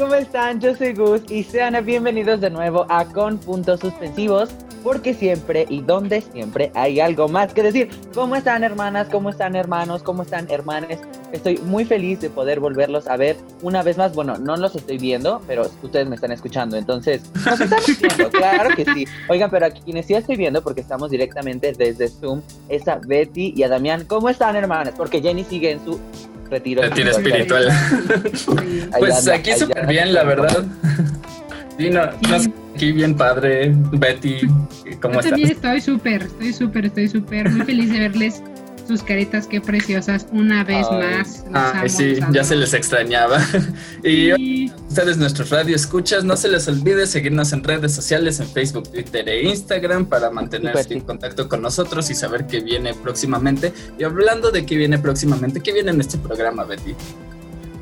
¿Cómo están? Yo soy Gus y sean bienvenidos de nuevo a Con Puntos Suspensivos, porque siempre y donde siempre hay algo más que decir. ¿Cómo están hermanas? ¿Cómo están hermanos? ¿Cómo están hermanes? Estoy muy feliz de poder volverlos a ver una vez más. Bueno, no los estoy viendo, pero ustedes me están escuchando, entonces nos estamos viendo, claro que sí. Oigan, pero aquí quienes sí estoy viendo, porque estamos directamente desde Zoom, es a Betty y a Damián. ¿Cómo están hermanas? Porque Jenny sigue en su retiro, Retiro espiritual. Pues anda, aquí súper bien, la verdad. Sí, no, no sé, aquí bien padre. Betty, ¿cómo Yo estás? también estoy súper, estoy súper, estoy súper muy feliz de verles sus caritas, qué preciosas, una vez Ay. más. Los Ah, amo, sí, los ya se les extrañaba. Y Sí. ustedes, nuestros radio escuchas, no se les olvide seguirnos en redes sociales, en Facebook, Twitter e Instagram para mantenerse en contacto con nosotros y saber qué viene próximamente. Y hablando de qué viene próximamente, ¿qué viene en este programa, Betty?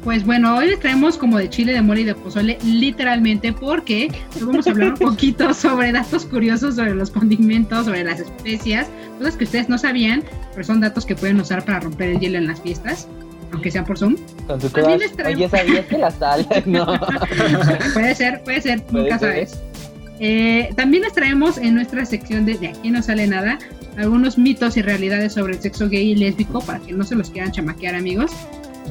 Pues bueno, hoy les traemos como de chile, de mole y de pozole, literalmente, porque hoy vamos a hablar un poquito sobre datos curiosos sobre los condimentos, sobre las especias, cosas que ustedes no sabían, pero son datos que pueden usar para romper el hielo en las fiestas, aunque sean por Zoom. Con tu También crush. les traemos- Oye, ¿sabías que la sal? no. puede ser, puede ser, Puede nunca ser. sabes. Eh, también les traemos en nuestra sección de, de Aquí no sale nada algunos mitos y realidades sobre el sexo gay y lésbico para que no se los quieran chamaquear amigos.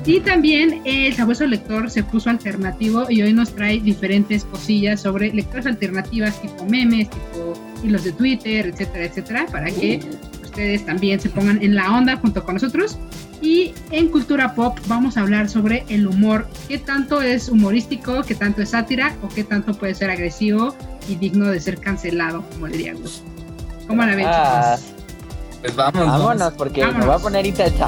Y también eh, el sabueso lector se puso alternativo y hoy nos trae diferentes cosillas sobre lecturas alternativas tipo memes, tipo hilos de Twitter, etcétera, etcétera, para que ustedes también se pongan en la onda junto con nosotros. Y en cultura pop vamos a hablar sobre el humor, qué tanto es humorístico, qué tanto es sátira o qué tanto puede ser agresivo y digno de ser cancelado, como diría Gus. ¿Cómo la ven, Ah, chicos? Pues vamos. vamos. vámonos, porque me Vámonos. voy a poner intensa.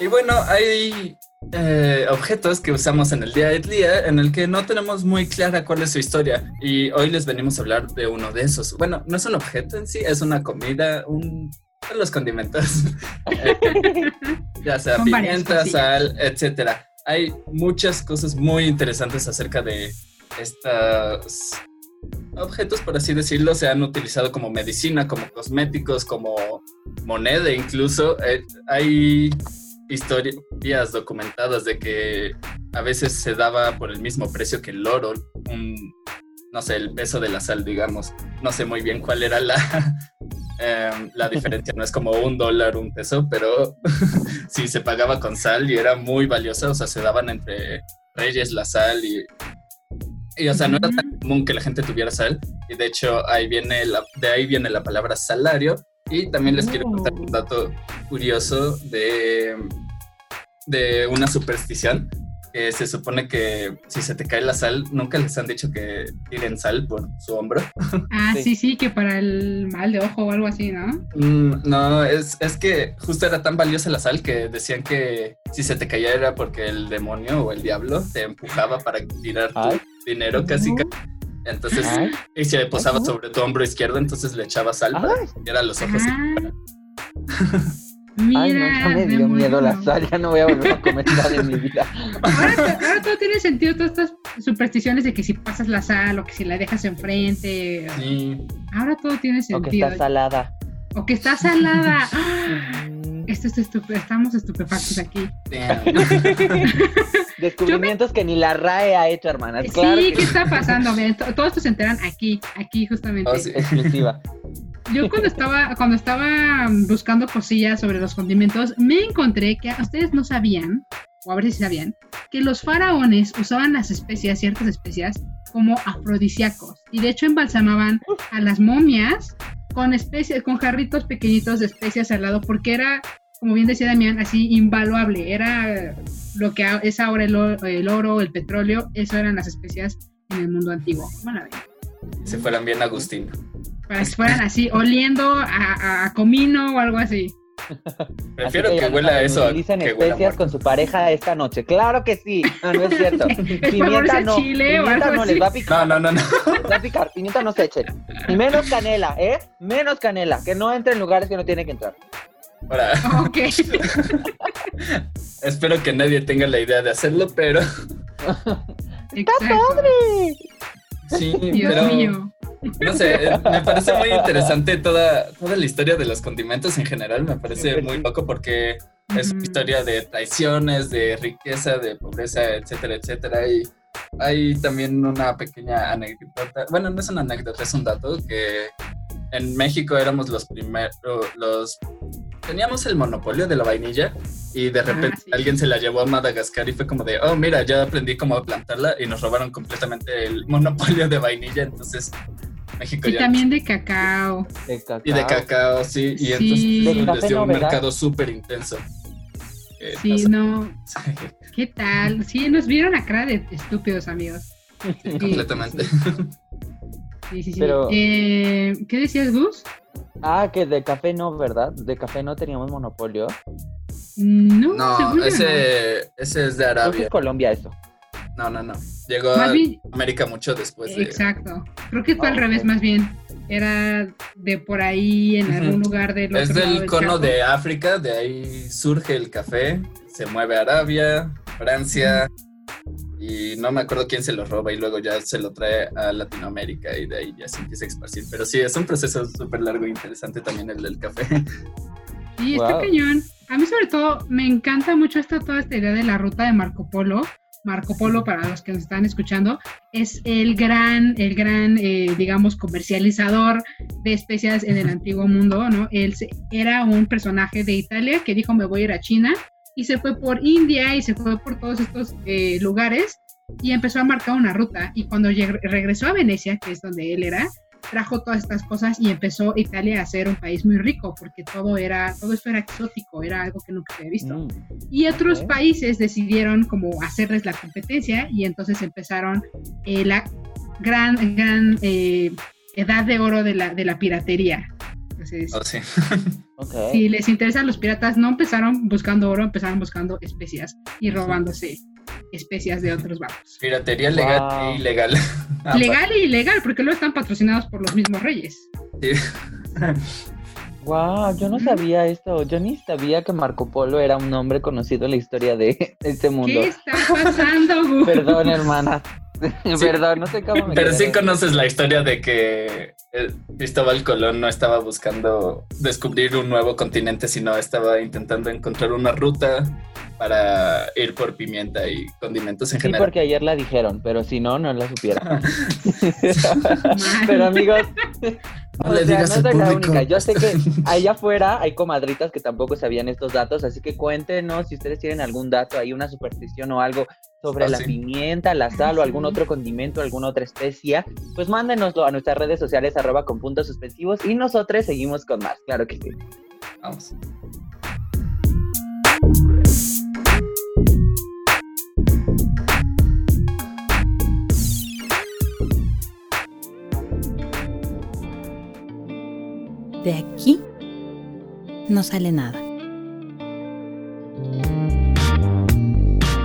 Y bueno, hay eh, objetos que usamos en el día a día en el que no tenemos muy clara cuál es su historia. Y hoy les venimos a hablar de uno de esos. Bueno, no es un objeto en sí, es una comida, un los condimentos. Ya sea Son varias pimienta, sal, etcétera. Hay muchas cosas muy interesantes acerca de estos objetos, por así decirlo, se han utilizado como medicina, como cosméticos, como moneda incluso. Eh, hay historias documentadas de que a veces se daba por el mismo precio que el oro, un, no sé, el peso de la sal, digamos. No sé muy bien cuál era la, em, la diferencia, no es como un dólar, un peso, pero sí se pagaba con sal y era muy valiosa, o sea, se daban entre reyes la sal y... Y, o sea, no era tan común que la gente tuviera sal. Y de hecho, ahí viene la, de ahí viene la palabra salario. Y también les quiero contar un dato curioso de, de una superstición. Que se supone que si se te cae la sal, nunca les han dicho que tiren sal por su hombro. Ah, Sí. sí, sí, que para el mal de ojo o algo así, ¿no? Mm, no, es, es que justo era tan valiosa la sal que decían que si se te caía era porque el demonio o el diablo te empujaba para tirar tu. Dinero casi. Uh. casi. Entonces, Ay. y se posaba sobre tu hombro izquierdo, entonces le echaba sal para Ay. que los ojos. Ah, mira, Ay, no, ya me dio miedo la sal, ya no voy a volver a comer sal en mi vida. Ahora, to- ahora todo tiene sentido, todas estas supersticiones de que si pasas la sal o que si la dejas enfrente. Sí. Ahora todo tiene O que sentido. está salada. O que está salada. ¡Ah! Mm, Esto es estupe- estamos estupefactos aquí. Descubrimientos que ni la RAE ha hecho, hermanas. Claro sí, que ¿qué está pasando? Miren, todos estos se enteran aquí, aquí justamente. Oh, sí. exclusiva. Yo cuando estaba, cuando estaba buscando cosillas sobre los condimentos, me encontré que ustedes no sabían, o a ver si sabían, que los faraones usaban las especias, ciertas especias, como afrodisíacos. Y de hecho embalsamaban a las momias con especies, con jarritos pequeñitos de especias al lado, porque era, como bien decía Damián, así invaluable. Era lo que a- es ahora el, o- el oro, el petróleo, eso eran las especias en el mundo antiguo. Si fueran bien Agustín. para que fueran así oliendo a, a- a comino o algo así. Prefiero Así que ya huela no eso a Utilizan que especias con su pareja esta noche. Claro que sí. No, no es cierto. Pimienta no. chile Pimienta no, les va a picar. No, no, no, no. les va a picar. Pimienta no se echen. Y menos canela, ¿eh? Menos canela. Que no entre en lugares que no tiene que entrar. Ok. espero que nadie tenga la idea de hacerlo, pero Exacto. sí, Dios pero mío. no sé, eh, me parece muy interesante toda, toda la historia de los condimentos en general, me parece muy loco porque es una historia de traiciones, de riqueza, de pobreza, etcétera, etcétera, y hay también una pequeña anécdota, bueno, no es una anécdota, es un dato que en México éramos los primeros, los teníamos el monopolio de la vainilla y de repente Ah, sí. alguien se la llevó a Madagascar y fue como de, oh, mira, ya aprendí cómo plantarla y nos robaron completamente el monopolio de vainilla, entonces México Y ya... también de cacao. De cacao. Y de cacao, sí, y Sí. entonces les dio un mercado súper intenso. Eh, Sí, no sé, no. ¿Qué tal? Sí, nos vieron cara de estúpidos, amigos. sí, completamente. Sí, sí, sí. Pero- Eh, ¿Qué decías, Gus? Ah, que de café no, ¿verdad? De café no teníamos monopolio. No, No, ese, ese es de Creo que Arabia. es Colombia eso. No, no, no. Llegó a bien, América mucho después de... exacto. Creo que fue Ah, al revés, ok. más bien. Era de por ahí, en algún Ujú. lugar del Es del cono de África, de ahí surge el café, se mueve a Arabia, Francia, y no me acuerdo quién se lo roba y luego ya se lo trae a Latinoamérica y de ahí ya se empieza a esparcir. Pero sí, es un proceso súper largo e interesante también el del café. Sí, está Wow. cañón. A mí sobre todo me encanta mucho esta, toda esta idea de la ruta de Marco Polo. Marco Polo, para los que nos están escuchando, es el gran, el gran, eh, digamos, comercializador de especias en el antiguo mundo, ¿no? Él era un personaje de Italia que dijo me voy a ir a China y se fue por India y se fue por todos estos eh, lugares y empezó a marcar una ruta. Y cuando regresó a Venecia, que es donde él era, trajo todas estas cosas y empezó Italia a ser un país muy rico porque todo era todo esto era exótico era algo que nunca se había visto Mm. y otros ok. países decidieron como hacerles la competencia y entonces empezaron eh, la gran gran eh, edad de oro de la de la piratería entonces Oh, sí. Si les interesan los piratas no empezaron buscando oro empezaron buscando especias y robándose especias de otros barcos Piratería legal Wow. e ilegal. Legal e ilegal porque luego están patrocinados por los mismos reyes Sí. Wow, yo no sabía esto. Yo ni sabía que Marco Polo era un nombre conocido en la historia de este mundo. ¿Qué está pasando? Perdón, hermana. Perdón, no sé cómo me Pero sí conoces la historia de que Cristóbal Colón no estaba buscando descubrir un nuevo continente, sino estaba intentando encontrar una ruta para ir por pimienta y condimentos en Sí, general. porque ayer la dijeron, pero si no, no la supiera. Mal. pero amigos, No o le sea, digas no soy la única. Yo sé que allá afuera hay comadritas que tampoco sabían estos datos, así que cuéntenos si ustedes tienen algún dato, hay una superstición o algo sobre Ah, la sí. pimienta, la sal o algún otro condimento, alguna otra especia, pues mándenoslo a nuestras redes sociales arroba con puntos suspensivos y nosotros seguimos con más, claro que sí. Vamos. De aquí no sale nada.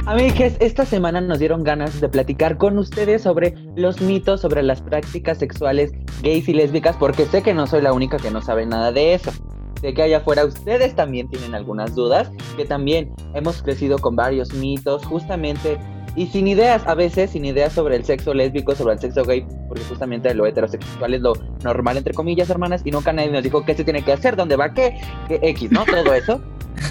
Amigues, esta semana nos dieron ganas de platicar con ustedes sobre los mitos sobre las prácticas sexuales gays y lésbicas, porque sé que no soy la única que no sabe nada de eso. Sé que allá afuera ustedes también tienen algunas dudas, que también hemos crecido con varios mitos, justamente, y sin ideas, a veces sin ideas sobre el sexo lésbico, sobre el sexo gay, porque justamente lo heterosexual es lo normal, entre comillas, hermanas, y nunca nadie nos dijo qué se tiene que hacer, dónde va qué, qué X, ¿no? Todo eso.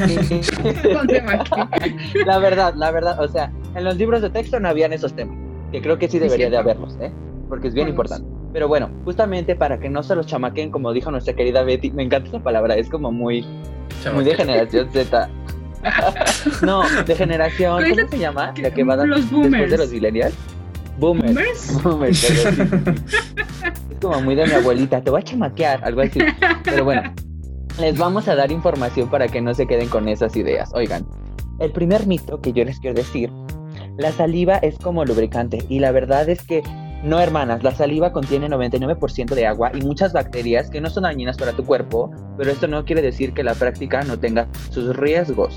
La verdad, la verdad, o sea, en los libros de texto no habían esos temas, que creo que sí debería de haberlos, ¿eh? Porque es bien dos. importante. Pero bueno, justamente para que no se los chamaquen, como dijo nuestra querida Betty, me encanta esa palabra, es como muy, muy de generación Z. no, de generación, ¿Cuál es ¿cómo se llama? La que va a dar los después de los millennials. Boomers. ¿Boomers? Boomers. Es como muy de mi abuelita, te voy a chamaquear, algo así. Pero bueno, les vamos a dar información para que no se queden con esas ideas. Oigan, el primer mito que yo les quiero decir, la saliva es como lubricante y la verdad es que no, hermanas, la saliva contiene 99% de agua y muchas bacterias que no son dañinas para tu cuerpo, pero esto no quiere decir que la práctica no tenga sus riesgos.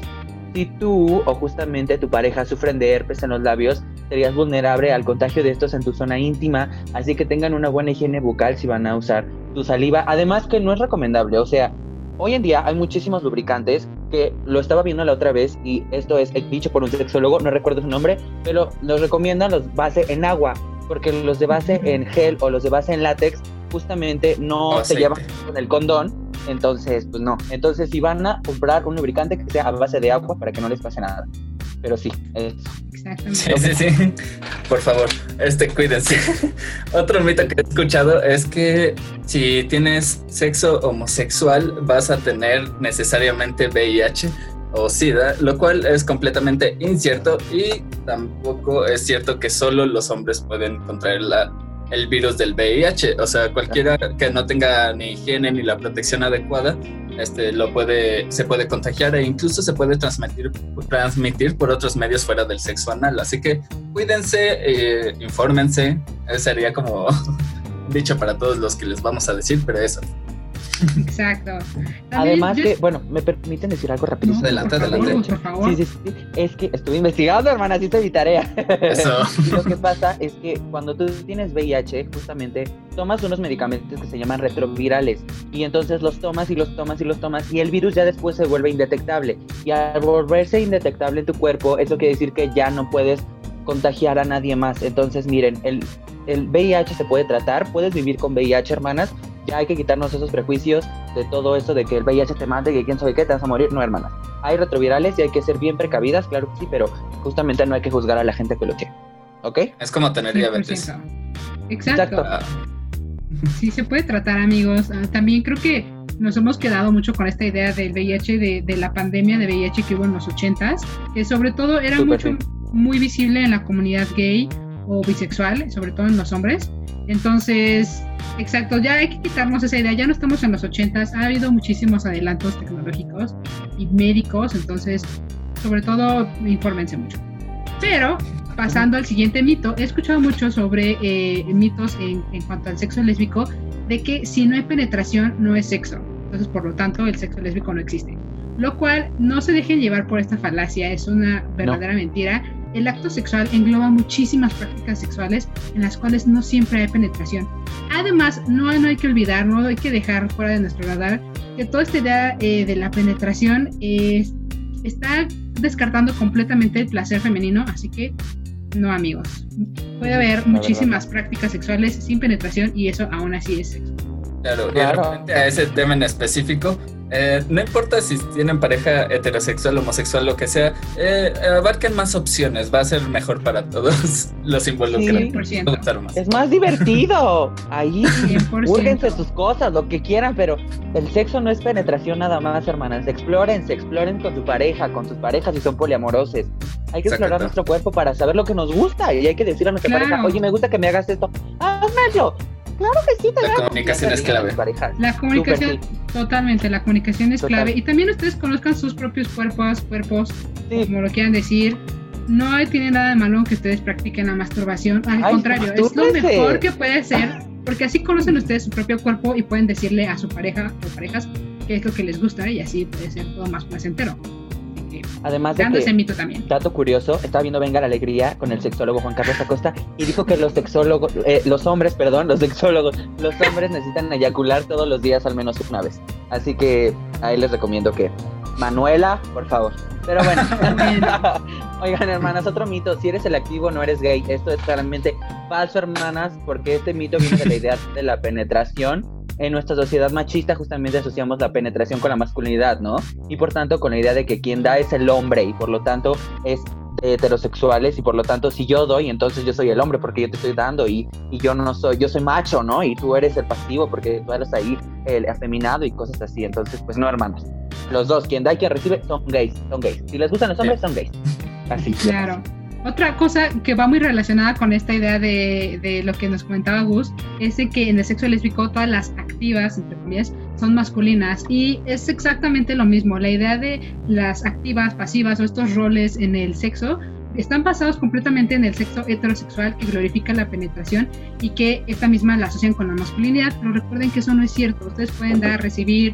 Si tú o justamente tu pareja sufren de herpes en los labios, serías vulnerable al contagio de estos en tu zona íntima, así que tengan una buena higiene bucal si van a usar tu saliva. Además que no es recomendable, o sea, hoy en día hay muchísimos lubricantes que lo estaba viendo la otra vez y esto es dicho por un sexólogo, no recuerdo su nombre, pero los recomiendan los base en agua, porque los de base en gel o los de base en látex justamente no se llevan con el condón, entonces pues no. Entonces si van a comprar un lubricante que sea a base de agua para que no les pase nada. Pero sí, es Exactamente. Sí, sí, sí. Por favor, este, cuídense. Otro mito que he escuchado es que si tienes sexo homosexual vas a tener necesariamente VIH o SIDA, lo cual es completamente incierto y tampoco es cierto que solo los hombres pueden contraer la, el virus del VIH. O sea, cualquiera que no tenga ni higiene ni la protección adecuada, este, lo puede, se puede contagiar e incluso se puede transmitir, transmitir por otros medios fuera del sexo anal. Así que cuídense, eh, infórmense. Sería como dicho para todos los que les vamos a decir, pero eso. Exacto. También Además yo- que, bueno, ¿me permiten decir algo No, rapidísimo? Adelante, por favor, adelante. Por favor. Sí, sí, sí. Es que estuve investigando, hermana, así mi tarea. Eso. Lo que pasa es que cuando tú tienes VIH, justamente tomas unos medicamentos que se llaman retrovirales. Y entonces los tomas y los tomas y los tomas. Y el virus ya después se vuelve indetectable. Y al volverse indetectable en tu cuerpo, eso quiere decir que ya no puedes contagiar a nadie más. Entonces, miren, el, el VIH se puede tratar. Puedes vivir con VIH, hermanas. Ya hay que quitarnos esos prejuicios de todo eso de que el VIH te mate, que quién sabe qué, te vas a morir. No, hermanas. Hay retrovirales y hay que ser bien precavidas, claro que sí, pero justamente no hay que juzgar a la gente que lo tiene. ¿Ok? Es como tener diabetes. 100%. Exacto. Exacto. Ah, Sí, se puede tratar, amigos. Ah, también creo que nos hemos quedado mucho con esta idea del VIH, de, de la pandemia de VIH que hubo en los 80s, que sobre todo era mucho, muy visible en la comunidad gay o bisexual, sobre todo en los hombres. Entonces, exacto, ya hay que quitarnos esa idea. Ya no estamos en los 80s, ha habido muchísimos adelantos tecnológicos y médicos, entonces, sobre todo, infórmense mucho. Pero, pasando al siguiente mito, he escuchado mucho sobre eh, mitos en, en cuanto al sexo lésbico, de que si no hay penetración no es sexo. Entonces, por lo tanto, el sexo lésbico no existe. Lo cual no se dejen llevar por esta falacia, es una verdadera mentira. El acto sexual engloba muchísimas prácticas sexuales en las cuales no siempre hay penetración. Además, no, no hay que olvidar, no hay que dejar fuera de nuestro radar que toda esta idea eh, de la penetración es- está descartando completamente el placer femenino, así que no amigos. Puede haber La muchísimas prácticas sexuales sin penetración y eso aún así es sexo. Claro, y Claro. a ese tema en específico, eh, no importa si tienen pareja heterosexual, homosexual, lo que sea, eh, abarquen más opciones, va a ser mejor para todos los involucrados. 100%. Va a gustar más. Es más divertido. Ahí 100%. Búrguense sus cosas, lo que quieran, pero el sexo no es penetración nada más, hermanas. Explórense, exploren con su pareja, con sus parejas si son poliamoroses. Hay que explorar Exacto. nuestro cuerpo para saber lo que nos gusta y hay que decir a nuestra Claro. pareja, oye, me gusta que me hagas esto. Házmelo. Claro que sí, te La comunicación es clave. La comunicación, totalmente, la comunicación es Total. clave. Y también ustedes conozcan sus propios cuerpos, cuerpos, Sí. como lo quieran decir. No tiene nada de malo que ustedes practiquen la masturbación. Al Ay, contrario, es lo mejor que puede ser, porque así conocen ustedes su propio cuerpo y pueden decirle a su pareja o parejas qué es lo que les gusta y así puede ser todo más placentero. Que, Además de dando ese que, mito también. dato curioso, estaba viendo Venga la Alegría con el sexólogo Juan Carlos Acosta y dijo que los sexólogos, eh, los hombres, perdón, los sexólogos, los hombres necesitan eyacular todos los días al menos una vez. Así que ahí les recomiendo que Manuela, por favor. Pero bueno, oigan hermanas, otro mito, si eres selectivo no eres gay. Esto es claramente falso, hermanas, porque este mito viene de la idea de la penetración en nuestra sociedad machista justamente asociamos la penetración con la masculinidad, ¿no? Y por tanto con la idea de que quien da es el hombre y por lo tanto es de heterosexuales y por lo tanto si yo doy entonces yo soy el hombre porque yo te estoy dando y, y yo no soy, yo soy macho, ¿no? Y tú eres el pasivo porque tú eres ahí el afeminado y cosas así, entonces pues no hermanos. Los dos, quien da y quien recibe son gays, son gays. Si les gustan los hombres son gays. Así. Claro. Otra cosa que va muy relacionada con esta idea de, lo que nos comentaba Gus es de que en el sexo lésbico todas las activas, entre comillas, son masculinas y es exactamente lo mismo. La idea de las activas, pasivas o estos roles en el sexo están basados completamente en el sexo heterosexual que glorifica la penetración y que esta misma la asocian con la masculinidad, pero recuerden que eso no es cierto. Ustedes pueden dar, recibir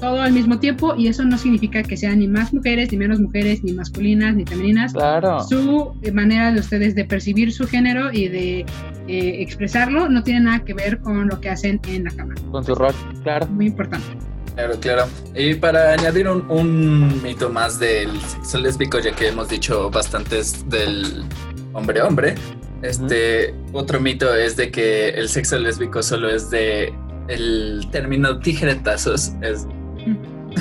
todo al mismo tiempo y eso no significa que sean ni más mujeres, ni menos mujeres, ni masculinas, ni femeninas. Claro. Su manera de ustedes de percibir su género y de eh, expresarlo no tiene nada que ver con lo que hacen en la cama. Con su rol, claro. Muy importante. Claro, claro. Y para añadir un, un, mito más del sexo lésbico, ya que hemos dicho bastantes del hombre-hombre, este otro mito es de que el sexo lésbico solo es de el término tijeretazos, es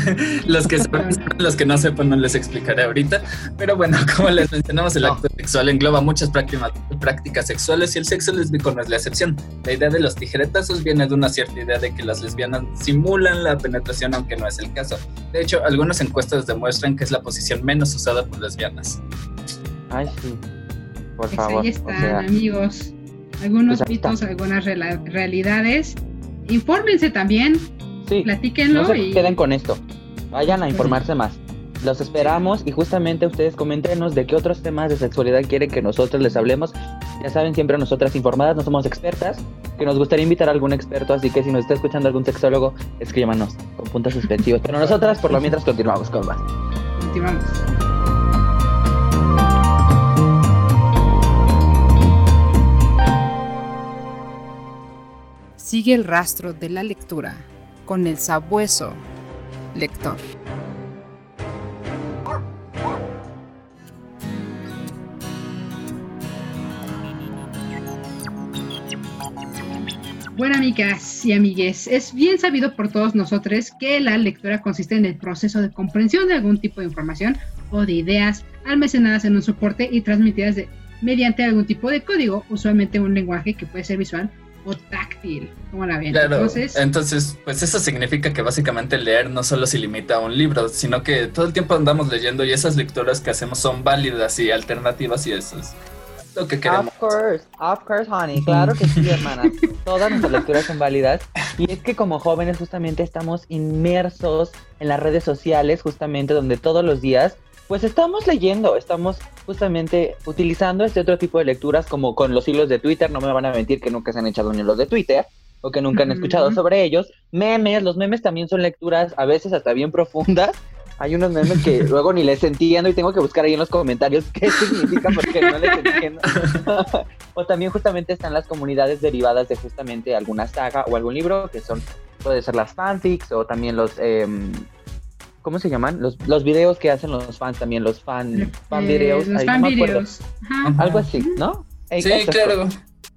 los que sepan, los que no sepan no les explicaré ahorita, pero bueno, como les mencionamos, el acto sexual engloba muchas prácticas, prácticas sexuales y el sexo lésbico no es la excepción. La idea de los tijeretazos viene de una cierta idea de que las lesbianas simulan la penetración aunque no es el caso. De hecho, algunas encuestas demuestran que es la posición menos usada por lesbianas. Ay, sí. Por Pues favor. ahí están, o sea, amigos. Algunos pues mitos, algunas realidades. Infórmense también, sí. platíquenlo No se y queden con esto. Vayan a informarse más. Los esperamos y justamente ustedes coméntenos de qué otros temas de sexualidad quieren que nosotros les hablemos. Ya saben, siempre nosotras informadas, no somos expertas, que nos gustaría invitar a algún experto, así que si nos está escuchando algún sexólogo, escríbanos con puntos suspensivos. Pero nosotras, por lo mientras, continuamos con más. continuamos. Sigue el rastro de la lectura con el sabueso lector. Bueno, amigas y amigues, es bien sabido por todos nosotros que la lectura consiste en el proceso de comprensión de algún tipo de información o de ideas almacenadas en un soporte y transmitidas mediante algún tipo de código, usualmente un lenguaje que puede ser visual o táctil, como la ven. Claro, Entonces, entonces, pues eso significa que básicamente leer no solo se limita a un libro, sino que todo el tiempo andamos leyendo y esas lecturas que hacemos son válidas y alternativas y eso es lo que queremos. Of course, of course, honey. Claro que sí, hermanas. Todas nuestras lecturas son válidas. Y es que como jóvenes justamente estamos inmersos en las redes sociales, justamente donde todos los días, pues estamos leyendo, estamos justamente utilizando este otro tipo de lecturas como con los hilos de Twitter. No me van a mentir que nunca se han echado un hilo de Twitter o que nunca han escuchado sobre ellos. Memes, los memes también son lecturas a veces hasta bien profundas. Hay unos memes que luego ni les entiendo y tengo que buscar ahí en los comentarios qué significa porque no les entiendo. o también justamente están las comunidades derivadas de justamente alguna saga o algún libro, que son, puede ser las fanfics o también los, em, ¿cómo se llaman? Los, los videos que hacen los fans también, los fan, fan eh, videos. los ahí fan no me acuerdo. videos. Ajá. Algo así, ¿no? Sí, claro.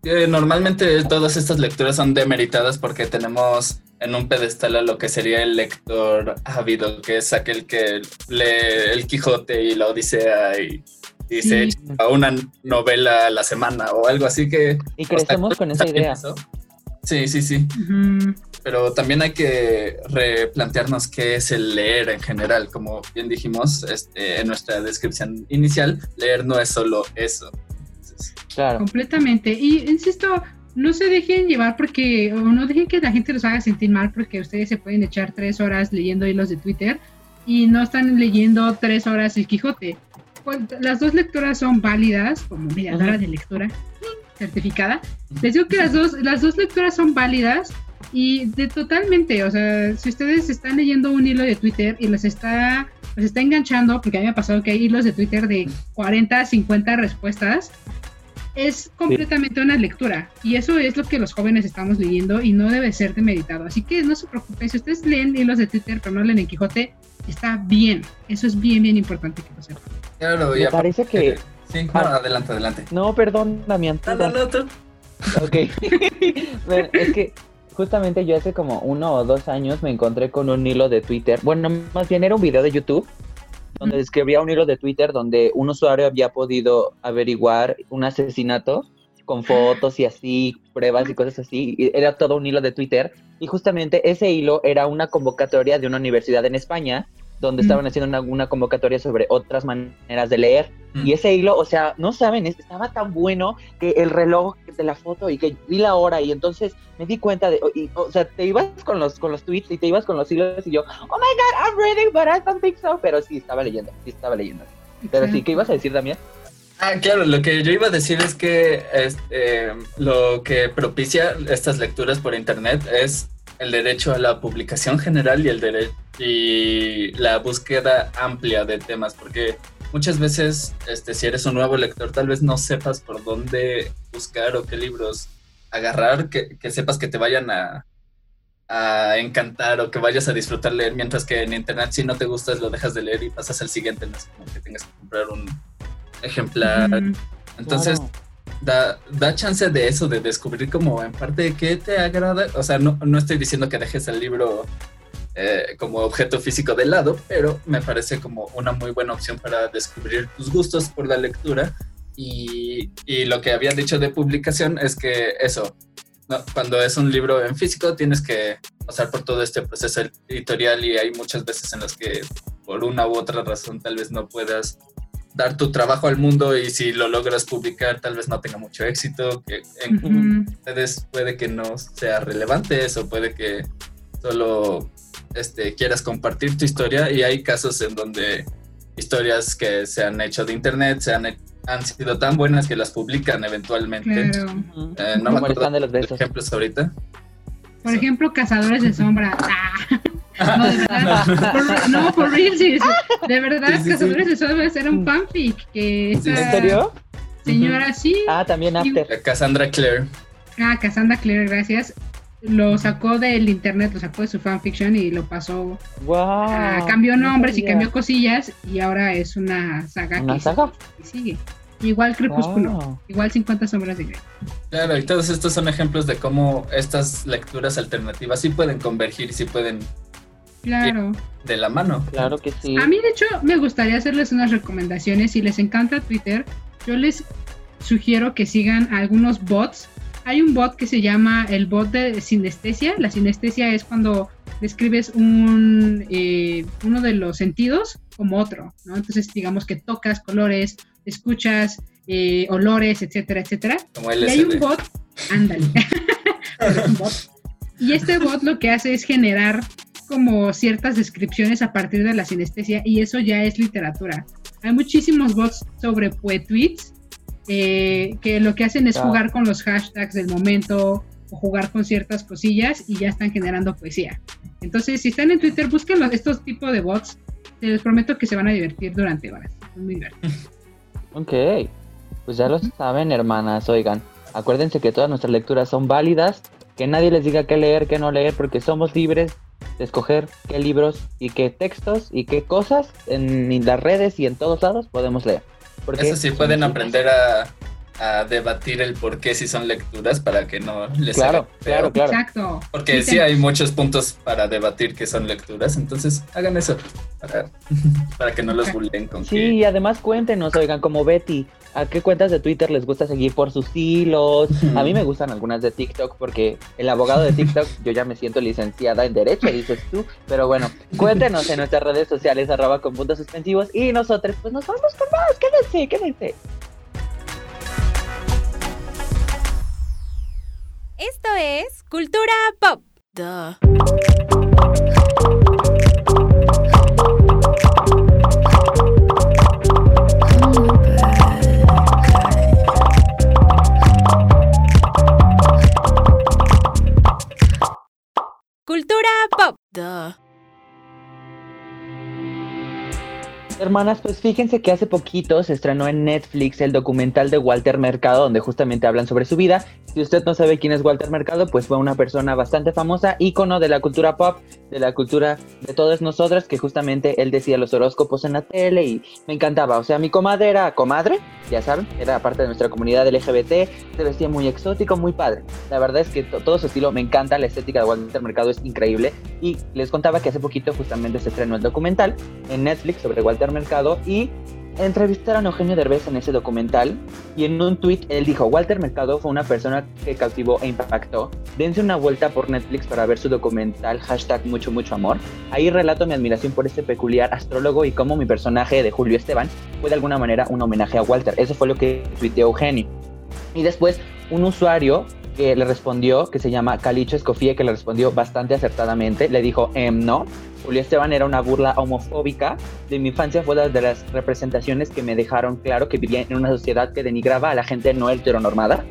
Eh, normalmente todas estas lecturas son demeritadas porque tenemos en un pedestal a lo que sería el lector ávido, que es aquel que lee El Quijote y la Odisea y, y se Sí. echa una novela a la semana o algo así que... Y crecemos con esa idea. Sí, sí, sí. Pero también hay que replantearnos qué es el leer en general. Como bien dijimos este, en nuestra descripción inicial, leer no es solo eso. Entonces, Claro. Completamente. Y insisto, no se dejen llevar porque, o no dejen que la gente los haga sentir mal porque ustedes se pueden echar tres horas leyendo hilos de Twitter y no están leyendo tres horas el Quijote. Pues, Las dos lecturas son válidas como mediadora de lectura certificada. Les digo que las dos, las dos lecturas son válidas y de totalmente, o sea, si ustedes están leyendo un hilo de Twitter y les está, les está enganchando, porque a mí me ha pasado que hay hilos de Twitter de 40, 50 respuestas, es completamente una lectura y eso es lo que los jóvenes estamos leyendo y no debe ser demeditado. Así que no se preocupen, si ustedes leen hilos de Twitter pero no leen el Quijote, está bien. Eso es bien, bien importante que lo sepan. claro, Me parece que... Sí, no, adelante, adelante. No, perdón, Damián. No, no. Ok. Bueno, es que justamente yo hace como uno o dos años me encontré con un hilo de Twitter. Bueno, más bien era un video de YouTube donde describía un hilo de Twitter donde un usuario había podido averiguar un asesinato con fotos y así, pruebas y cosas así. y era todo un hilo de Twitter. Y justamente ese hilo era una convocatoria de una universidad en España donde Mm. estaban haciendo una, una convocatoria sobre otras maneras de leer. Mm. Y ese hilo, o sea, no saben, es- estaba tan bueno que el reloj de la foto y que vi la hora y entonces me di cuenta de, y, o sea, te ibas con los, con los tweets y te ibas con los hilos y yo, oh my god, I'm reading, but I don't think so. Pero sí, estaba leyendo, sí, estaba leyendo. Pero sí, ¿qué ibas a decir también? Ah, claro, lo que yo iba a decir es que este, lo que propicia estas lecturas por internet es el derecho a la publicación general y el derecho y la búsqueda amplia de temas, porque muchas veces, este, si eres un nuevo lector, tal vez no sepas por dónde buscar o qué libros agarrar, que, que sepas que te vayan a, a encantar o que vayas a disfrutar leer, mientras que en internet si no te gustas lo dejas de leer y pasas al siguiente, no es como que tengas que comprar un ejemplar. Entonces, Claro. da, da chance de eso, de descubrir como en parte qué te agrada. O sea, no, no estoy diciendo que dejes el libro eh, como objeto físico de lado, pero me parece como una muy buena opción para descubrir tus gustos por la lectura. Y, y lo que había dicho de publicación es que eso, no, cuando es un libro en físico tienes que pasar por todo este proceso editorial y hay muchas veces en las que por una u otra razón tal vez no puedas dar tu trabajo al mundo y si lo logras publicar tal vez no tenga mucho éxito, que en Ujú. ustedes puede que no sea relevante eso, puede que solo este, quieras compartir tu historia y hay casos en donde historias que se han hecho de internet se han, han sido tan buenas que las publican eventualmente. Claro. Eh, no Como me acuerdo de los besos. ejemplos ahorita. Por ejemplo, Cazadores de Sombra. Ah. No, de verdad. Por- no, por real, sí, sí. De verdad, Sí, sí, sí. Cazadores de Sombra era un fanfic. Que ¿En serio? Señora, sí. Ah, también After. Cassandra Clare. Ah, Cassandra Clare, gracias. Lo sacó del internet, lo sacó de su fanfiction y lo pasó. Wow. cambió no nombres y cambió cosillas y ahora es una saga ¿Una que saga? que sigue. Igual Crepúsculo, Wow. igual 50 sombras de Grey. Claro, y todos estos son ejemplos de cómo estas lecturas alternativas sí pueden convergir y sí pueden Claro. de la mano. Claro que sí. A mí, de hecho, me gustaría hacerles unas recomendaciones. Si les encanta Twitter, yo les sugiero que sigan algunos bots. Hay un bot que se llama el bot de sinestesia. La sinestesia es cuando describes un, eh, uno de los sentidos como otro, ¿no? Entonces, digamos que tocas colores, escuchas eh, olores, etcétera, etcétera. Como Y hay un bot, ándale. Es un bot. Y este bot lo que hace es generar como ciertas descripciones a partir de la sinestesia y eso ya es literatura. Hay muchísimos bots sobre poetweets eh, que lo que hacen es jugar con los hashtags del momento o jugar con ciertas cosillas y ya están generando poesía. Entonces, si están en Twitter, busquen los- estos tipos de bots. Les prometo que se van a divertir durante horas. Es muy divertido. Ok. Pues ya lo saben, hermanas. Oigan, acuérdense que todas nuestras lecturas son válidas. Que nadie les diga qué leer, qué no leer, porque somos libres de escoger qué libros y qué textos y qué cosas en las redes y en todos lados podemos leer. Porque Eso sí, pueden aprender a, a debatir el por qué si son lecturas para que no les Claro, claro, claro. Exacto. Porque Sí, hay muchos puntos para debatir que son lecturas, entonces hagan eso para, para que no los bullen con Sí, que... y además cuéntenos, oigan, como Betty, ¿a qué cuentas de Twitter les gusta seguir por sus hilos? A mí me gustan algunas de TikTok porque el abogado de TikTok, yo ya me siento licenciada en Derecho, dices tú. Pero bueno, cuéntenos en nuestras redes sociales, arroba con puntos suspensivos. Y nosotros, pues nos vamos con más. Quédense, quédense. Esto es Cultura Pop. Cultura Pop. Hermanas, pues fíjense que hace poquito se estrenó en Netflix el documental de Walter Mercado, donde justamente hablan sobre su vida. Si usted no sabe quién es Walter Mercado, pues fue una persona bastante famosa, ícono de la cultura pop, de la cultura de todas nosotras, que justamente él decía los horóscopos en la tele y me encantaba. O sea, mi comadre era comadre, ya saben, era parte de nuestra comunidad LGBT, se vestía muy exótico, muy padre. La verdad es que todo su estilo me encanta, la estética de Walter Mercado es increíble. Y les contaba que hace poquito justamente se estrenó el documental en Netflix sobre Walter Mercado y entrevistaron a Eugenio Derbez en ese documental y en un tweet él dijo, Walter Mercado fue una persona que cautivó e impactó. Dense una vuelta por Netflix para ver su documental, hashtag mucho, mucho amor. Ahí relato mi admiración por este peculiar astrólogo y cómo mi personaje de Julio Esteban fue de alguna manera un homenaje a Walter. Eso fue lo que tuiteó Eugenio. Y después un usuario le respondió, que se llama Calicho Escofía, que le respondió bastante acertadamente, le dijo, em, no, Julio Esteban era una burla homofóbica. De mi infancia fue una de las representaciones que me dejaron claro que vivía en una sociedad que denigraba a la gente no heteronormada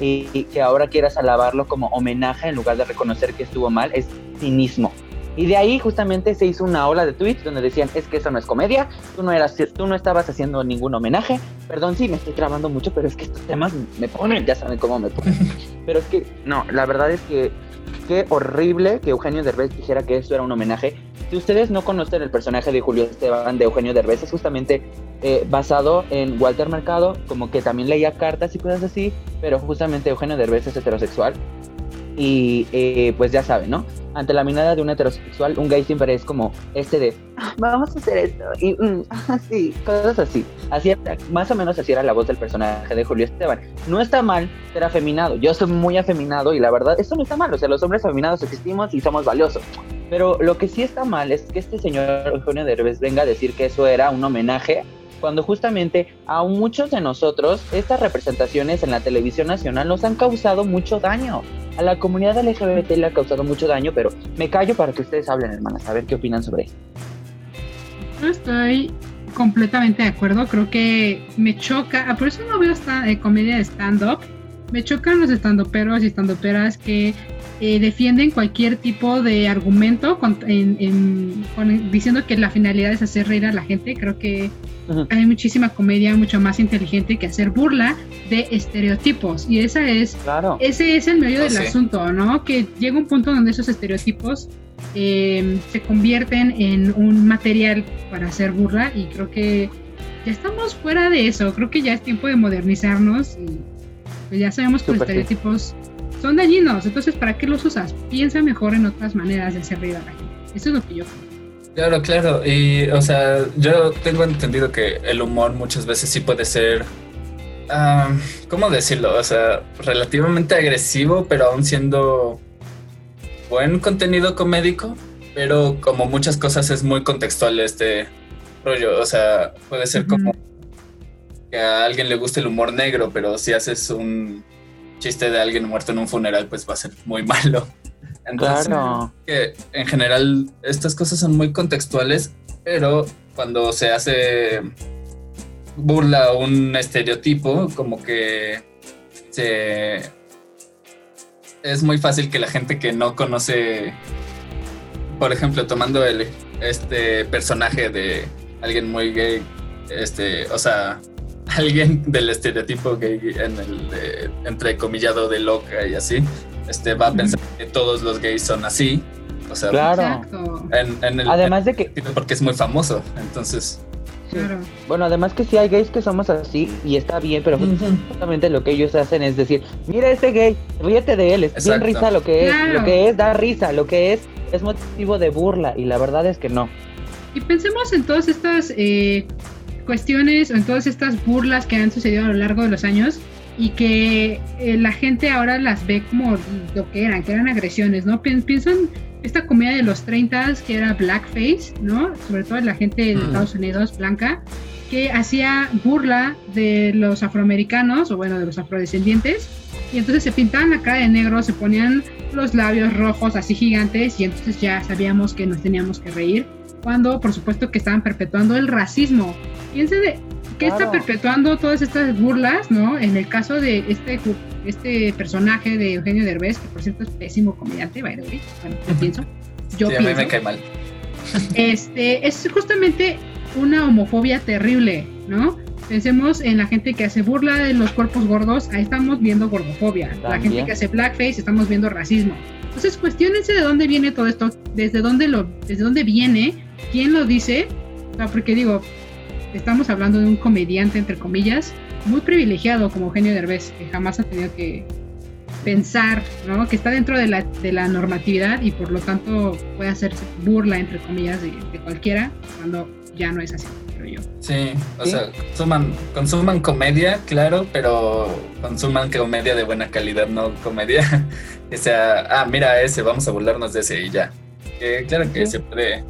y, y que ahora quieras alabarlo como homenaje en lugar de reconocer que estuvo mal es cinismo. Y de ahí justamente se hizo una ola de tweets donde decían, es que eso no es comedia, tú no, eras, tú no estabas haciendo ningún homenaje. Perdón, sí, me estoy trabando mucho, pero es que estos temas me ponen, ya saben cómo me ponen. Pero es que, no, la verdad es que qué horrible que Eugenio Derbez dijera que esto era un homenaje. Si ustedes no conocen el personaje de Julio Esteban de Eugenio Derbez, es justamente eh, basado en Walter Mercado, como que también leía cartas y cosas así, pero justamente Eugenio Derbez es heterosexual. Y eh, pues ya saben, ¿no? Ante la mirada de un heterosexual, un gay siempre es como este de, "Ah, vamos a hacer esto, y mm, así, cosas así. Así más o menos así era la voz del personaje de Julio Esteban. No está mal ser afeminado, yo soy muy afeminado y la verdad, eso no está mal, o sea, los hombres afeminados existimos y somos valiosos. Pero lo que sí está mal es que este señor Eugenio Derbez venga a decir que eso era un homenaje cuando justamente a muchos de nosotros estas representaciones en la televisión nacional nos han causado mucho daño. A la comunidad LGBT le ha causado mucho daño, pero me callo para que ustedes hablen, hermanas, a ver qué opinan sobre esto. Yo estoy completamente de acuerdo. Creo que me choca. ah, Por eso no veo esta, eh, comedia de stand-up. Me chocan los stand-uperos y stand-uperas que eh, defienden cualquier tipo de argumento con- en- en- con- diciendo que la finalidad es hacer reír a la gente. Creo que hay muchísima comedia mucho más inteligente que hacer burla de estereotipos. Y esa es Claro. ese es el medio Oh, del sí. asunto, ¿no? Que llega un punto donde esos estereotipos eh, se convierten en un material para hacer burla y creo que ya estamos fuera de eso. Creo que ya es tiempo de modernizarnos y pues ya sabemos que los Súper sí. estereotipos son dañinos. Entonces, ¿para qué los usas? Piensa mejor en otras maneras de hacer reír a la gente. Eso es lo que yo creo. Claro, claro. Y, o sea, yo tengo entendido que el humor muchas veces sí puede ser, ah, ¿cómo decirlo? O sea, relativamente agresivo, pero aún siendo buen contenido comédico. Pero como muchas cosas es muy contextual este rollo. O sea, puede ser como que a alguien le guste el humor negro, pero si haces un chiste de alguien muerto en un funeral, pues va a ser muy malo. Entonces, Claro. que en general estas cosas son muy contextuales, pero cuando se hace burla un estereotipo, como que se es muy fácil que la gente que no conoce, por ejemplo, tomando el este personaje de alguien muy gay, este, o sea, alguien del estereotipo gay en el de- entrecomillado de loca y así, este va a pensar que todos los gays son así, o sea, Claro. Exacto. en, en el Además de que, porque es muy famoso, entonces Claro. bueno, además que sí hay gays que somos así y está bien, pero justamente lo que ellos hacen es decir, mira este gay, ríete de él, es bien Exacto. risa lo que es, Claro. lo que es da risa, lo que es es motivo de burla y la verdad es que no. Y pensemos en todas estas eh, cuestiones o en todas estas burlas que han sucedido a lo largo de los años y que eh, la gente ahora las ve como lo que eran, que eran agresiones, ¿no? Pien- Pienso en esta comedia de los 30 que era Blackface, ¿no? Sobre todo la gente de Ujú. Estados Unidos, blanca, que hacía burla de los afroamericanos o bueno, de los afrodescendientes y entonces se pintaban la cara de negro, se ponían los labios rojos así gigantes y entonces ya sabíamos que nos teníamos que reír cuando por supuesto que estaban perpetuando el racismo. Piensen de qué está Claro. perpetuando todas estas burlas, ¿no? En el caso de este este personaje de Eugenio Derbez, que por cierto es pésimo comediante, by the way, bueno, yo pienso. Yo sí, a mí pienso me cae mal. este, es justamente una homofobia terrible, ¿no? Pensemos en la gente que hace burla de los cuerpos gordos, ahí estamos viendo gordofobia. La gente También. que hace blackface, estamos viendo racismo. Entonces, cuestionense de dónde viene todo esto, desde dónde lo, desde dónde viene, quién lo dice, o sea, porque digo, estamos hablando de un comediante entre comillas, muy privilegiado como Eugenio Derbez, que jamás ha tenido que pensar, ¿no? Que está dentro de la, de la normatividad y por lo tanto puede hacerse burla entre comillas de, de cualquiera cuando ya no es así, creo yo. Sí, o Sí. sea, consuman, consuman comedia, claro, pero consuman comedia de buena calidad, no comedia que sea, ah, mira ese, vamos a burlarnos de ese y ya. Eh, claro que Sí. se puede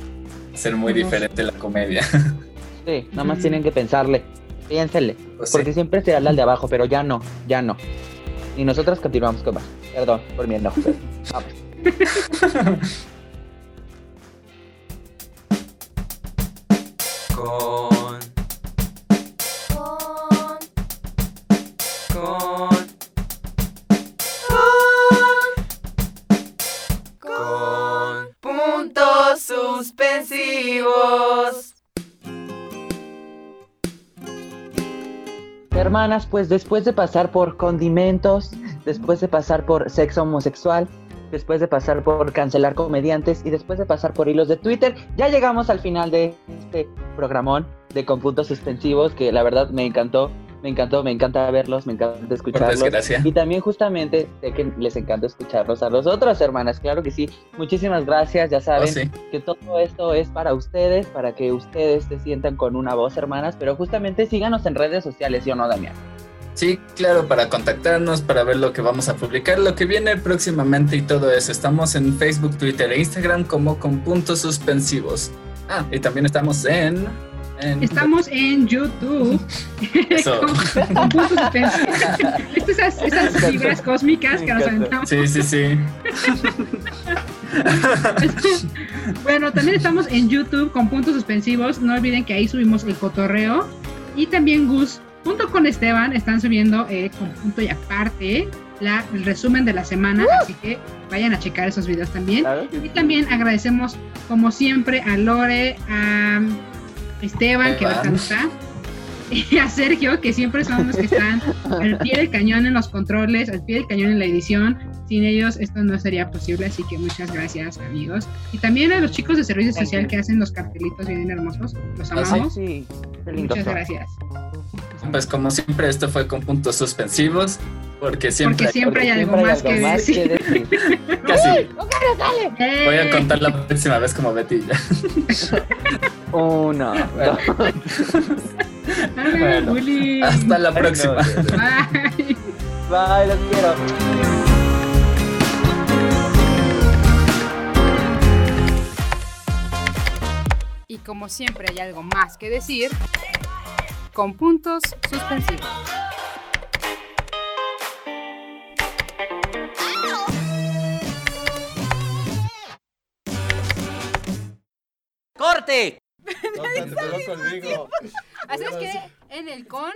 hacer muy diferente la comedia. Sí, nada más tienen que pensarle. Piénsenle. Pues sí. Porque siempre se habla al de abajo, pero ya no, ya no. Y nosotros continuamos con más. Perdón por mi enojo. Vamos. Con. Hermanas, pues después de pasar por condimentos, después de pasar por sexo homosexual, después de pasar por cancelar comediantes y después de pasar por hilos de Twitter, ya llegamos al final de este programón de con puntos suspensivos que la verdad me encantó, me encantó, me encanta verlos, me encanta Por escucharlos. desgracia. Y también justamente sé que les encanta escucharlos a los otros hermanas, claro que sí. Muchísimas gracias, ya Oh, saben sí. que todo esto es para ustedes, para que ustedes se sientan con una voz, hermanas, pero justamente síganos en redes sociales, ¿sí o no, Damián? Sí, claro, para contactarnos, para ver lo que vamos a publicar, lo que viene próximamente y todo eso. Estamos en Facebook, Twitter e Instagram como con puntos suspensivos. Ah, y también estamos en... en- Estamos en YouTube. Eso. con, con puntos suspensivos. Estas esas fibras cósmicas que nos aventamos. Sí, sí, sí. Bueno, también estamos en YouTube con puntos suspensivos. No olviden que ahí subimos el cotorreo. Y también Gus, junto con Esteban, están subiendo eh, con punto y aparte la, el resumen de la semana. Así que vayan a checar esos videos también. Claro Y sí. también agradecemos, como siempre, a Lore, a Esteban, que Esteban. ahorita no está, y a Sergio, que siempre son los que están al pie del cañón en los controles, al pie del cañón en la edición. Sin ellos esto no sería posible, así que muchas gracias, amigos. Y también a los chicos de servicio Thank social you. que hacen los cartelitos bien hermosos. Los Ah, sí. amamos. Sí, lindo Muchas gracias. Pues como siempre, esto fue con puntos suspensivos, porque siempre... Porque siempre hay Porque algo siempre hay más que decir. decir. Casi. ¡Eh! Voy a contar la próxima vez como Betty ya. Uno, dos. Ay, Bueno, bullying. Hasta la próxima. Bye. Bye, los quiero. Y como siempre hay algo más que decir, con puntos suspensivos. ¡Corte! Tócate, te conmigo. Así es que en el con